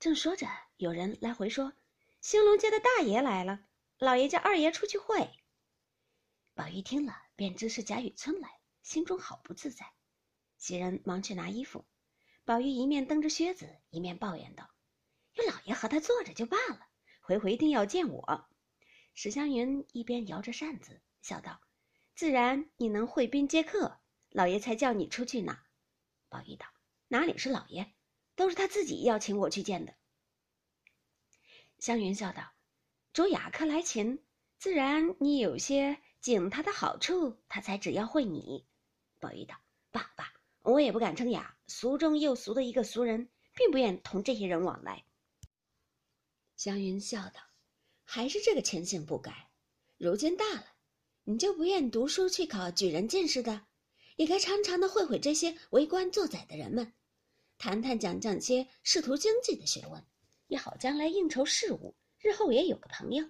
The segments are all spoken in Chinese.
正说着，有人来回说：“兴隆街的大爷来了，老爷叫二爷出去会。”宝玉听了，便知是贾雨村来，心中好不自在。袭人忙去拿衣服，宝玉一面蹬着靴子，一面抱怨道：“有老爷和他坐着就罢了，回回定要见我。”史湘云一边摇着扇子，笑道：“自然你能会宾接客，老爷才叫你出去呢。”宝玉道：“哪里是老爷，都是他自己要请我去见的。”湘云笑道：“主雅客来请，自然你有些。”景他的好处，他才只要会你。宝玉道：“爸爸，我也不敢称雅，俗中又俗的一个俗人，并不愿同这些人往来。”湘云笑道：“还是这个情形不改。如今大了，你就不愿读书去考举人进士的，也该常常的会会这些为官做宰的人们，谈谈讲讲些仕途经济的学问，也好将来应酬事务，日后也有个朋友。”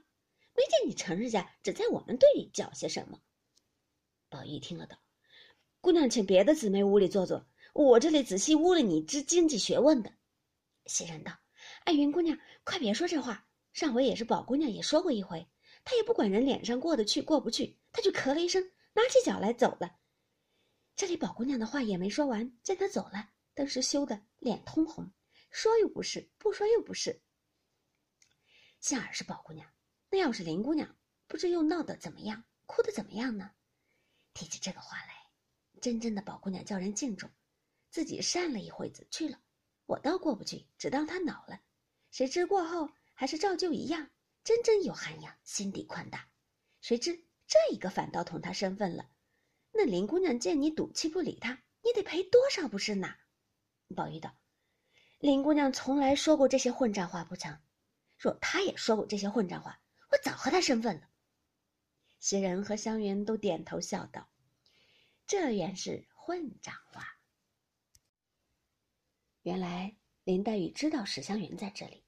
没见你成日家只在我们队里讲些什么。宝玉听了道：“姑娘，请别的姊妹屋里坐坐，我这里仔细悟了你知经济学问的。”袭人道：“爱云姑娘，快别说这话。上回也是宝姑娘也说过一回，她也不管人脸上过得去过不去，她就咳了一声，拿起脚来走了。这里宝姑娘的话也没说完，见她走了，顿时羞得脸通红，说又不是，不说又不是。幸而是宝姑娘。”那要是林姑娘，不知又闹得怎么样，哭得怎么样呢？提起这个话来，真真的宝姑娘叫人敬重，自己扇了一会子去了。我倒过不去，只当她恼了。谁知过后还是照旧一样，真真有涵养，心地宽大。谁知这一个反倒同她生分了。那林姑娘见你赌气不理她，你得赔多少不是呢？宝玉道：“林姑娘从来说过这些混账话不成？若她也说过这些混账话。”我早和她身份了。袭人和湘云都点头笑道：“这原是混账话。”原来林黛玉知道史湘云在这里，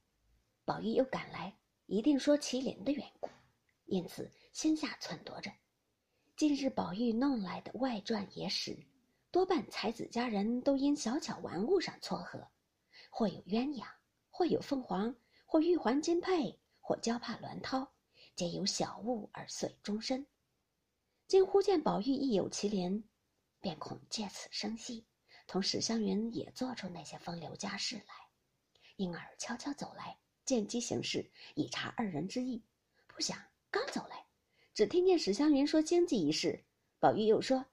宝玉又赶来，一定说麒麟的缘故，因此心下忖度着。近日宝玉弄来的外传野史，多半才子佳人都因小巧玩物上撮合，或有鸳鸯，或有凤凰，或玉环金佩。或娇帕鸾绦，皆由小物而遂终身。今忽见宝玉亦有麒麟，便恐借此生戏，同史湘云也做出那些风流佳事来，因而悄悄走来，见机行事，以察二人之意。不想刚走来，只听见史湘云说经济一事，宝玉又说：“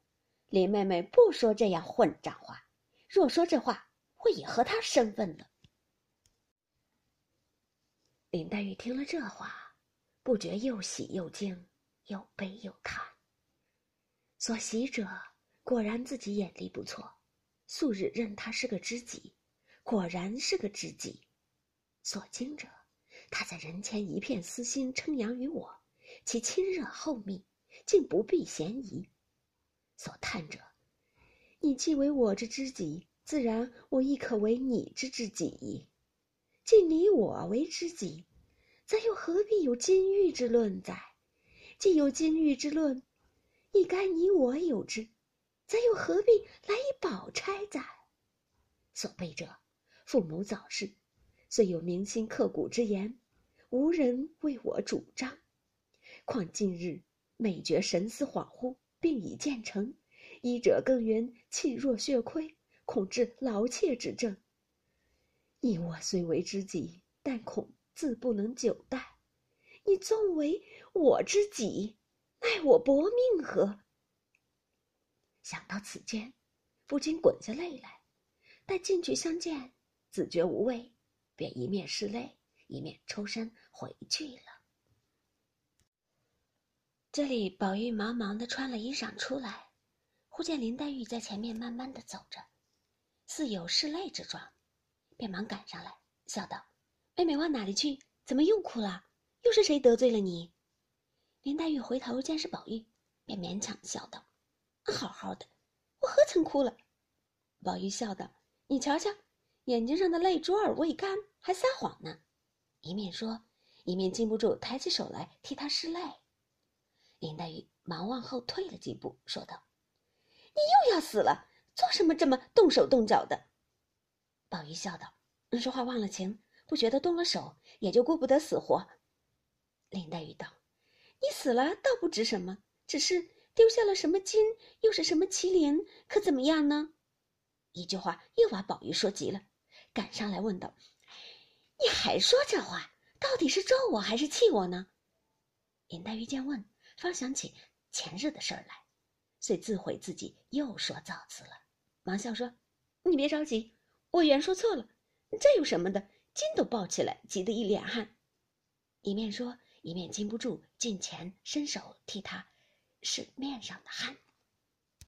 林妹妹不说这样混账话，若说这话，会也和他生分了。”林黛玉听了这话，不觉又喜又惊，又悲又叹。所喜者，果然自己眼力不错，素日认他是个知己，果然是个知己；所惊者，他在人前一片私心称扬于我，其亲热厚密，竟不避嫌疑；所叹者，你既为我之知己，自然我亦可为你之知己。既你我为知己，则又何必有金玉之论哉？既有金玉之论，亦该你我有之，则又何必来以宝钗哉？所备者，父母早逝，虽有铭心刻骨之言，无人为我主张。况近日每觉神思恍惚，病已渐成，医者更云气若血亏，恐致劳怯之症。你我虽为知己，但恐自不能久待。你纵为我知己，奈我薄命何？想到此间，不禁滚下泪来。待进去相见，自觉无味，便一面拭泪，一面抽身回去了。这里，宝玉忙忙的穿了衣裳出来，忽见林黛玉在前面慢慢的走着，似有拭泪之状。便忙赶上来，笑道：“妹妹往哪里去？怎么又哭了？又是谁得罪了你？”林黛玉回头见是宝玉，便勉强笑道：“好好的，我何曾哭了？”宝玉笑道：“你瞧瞧，眼睛上的泪珠儿未干，还撒谎呢。”一面说，一面禁不住抬起手来替他拭泪。林黛玉忙往后退了几步，说道：“你又要死了，做什么这么动手动脚的？”宝玉笑道：“说话忘了情，不觉得动了手，也就顾不得死活。林黛玉道：“你死了倒不值什么，只是丢下了什么金，又是什么麒麟，可怎么样呢？”一句话又把宝玉说急了，赶上来问道：“你还说这话，到底是咒我还是气我呢？”林黛玉见问，方想起前日的事儿来，遂自悔自己又说造次了，忙笑说：“你别着急，我原说错了，这有什么的？筋都抱起来，急得一脸汗。”一面说，一面禁不住近前伸手替他拭面上的汗。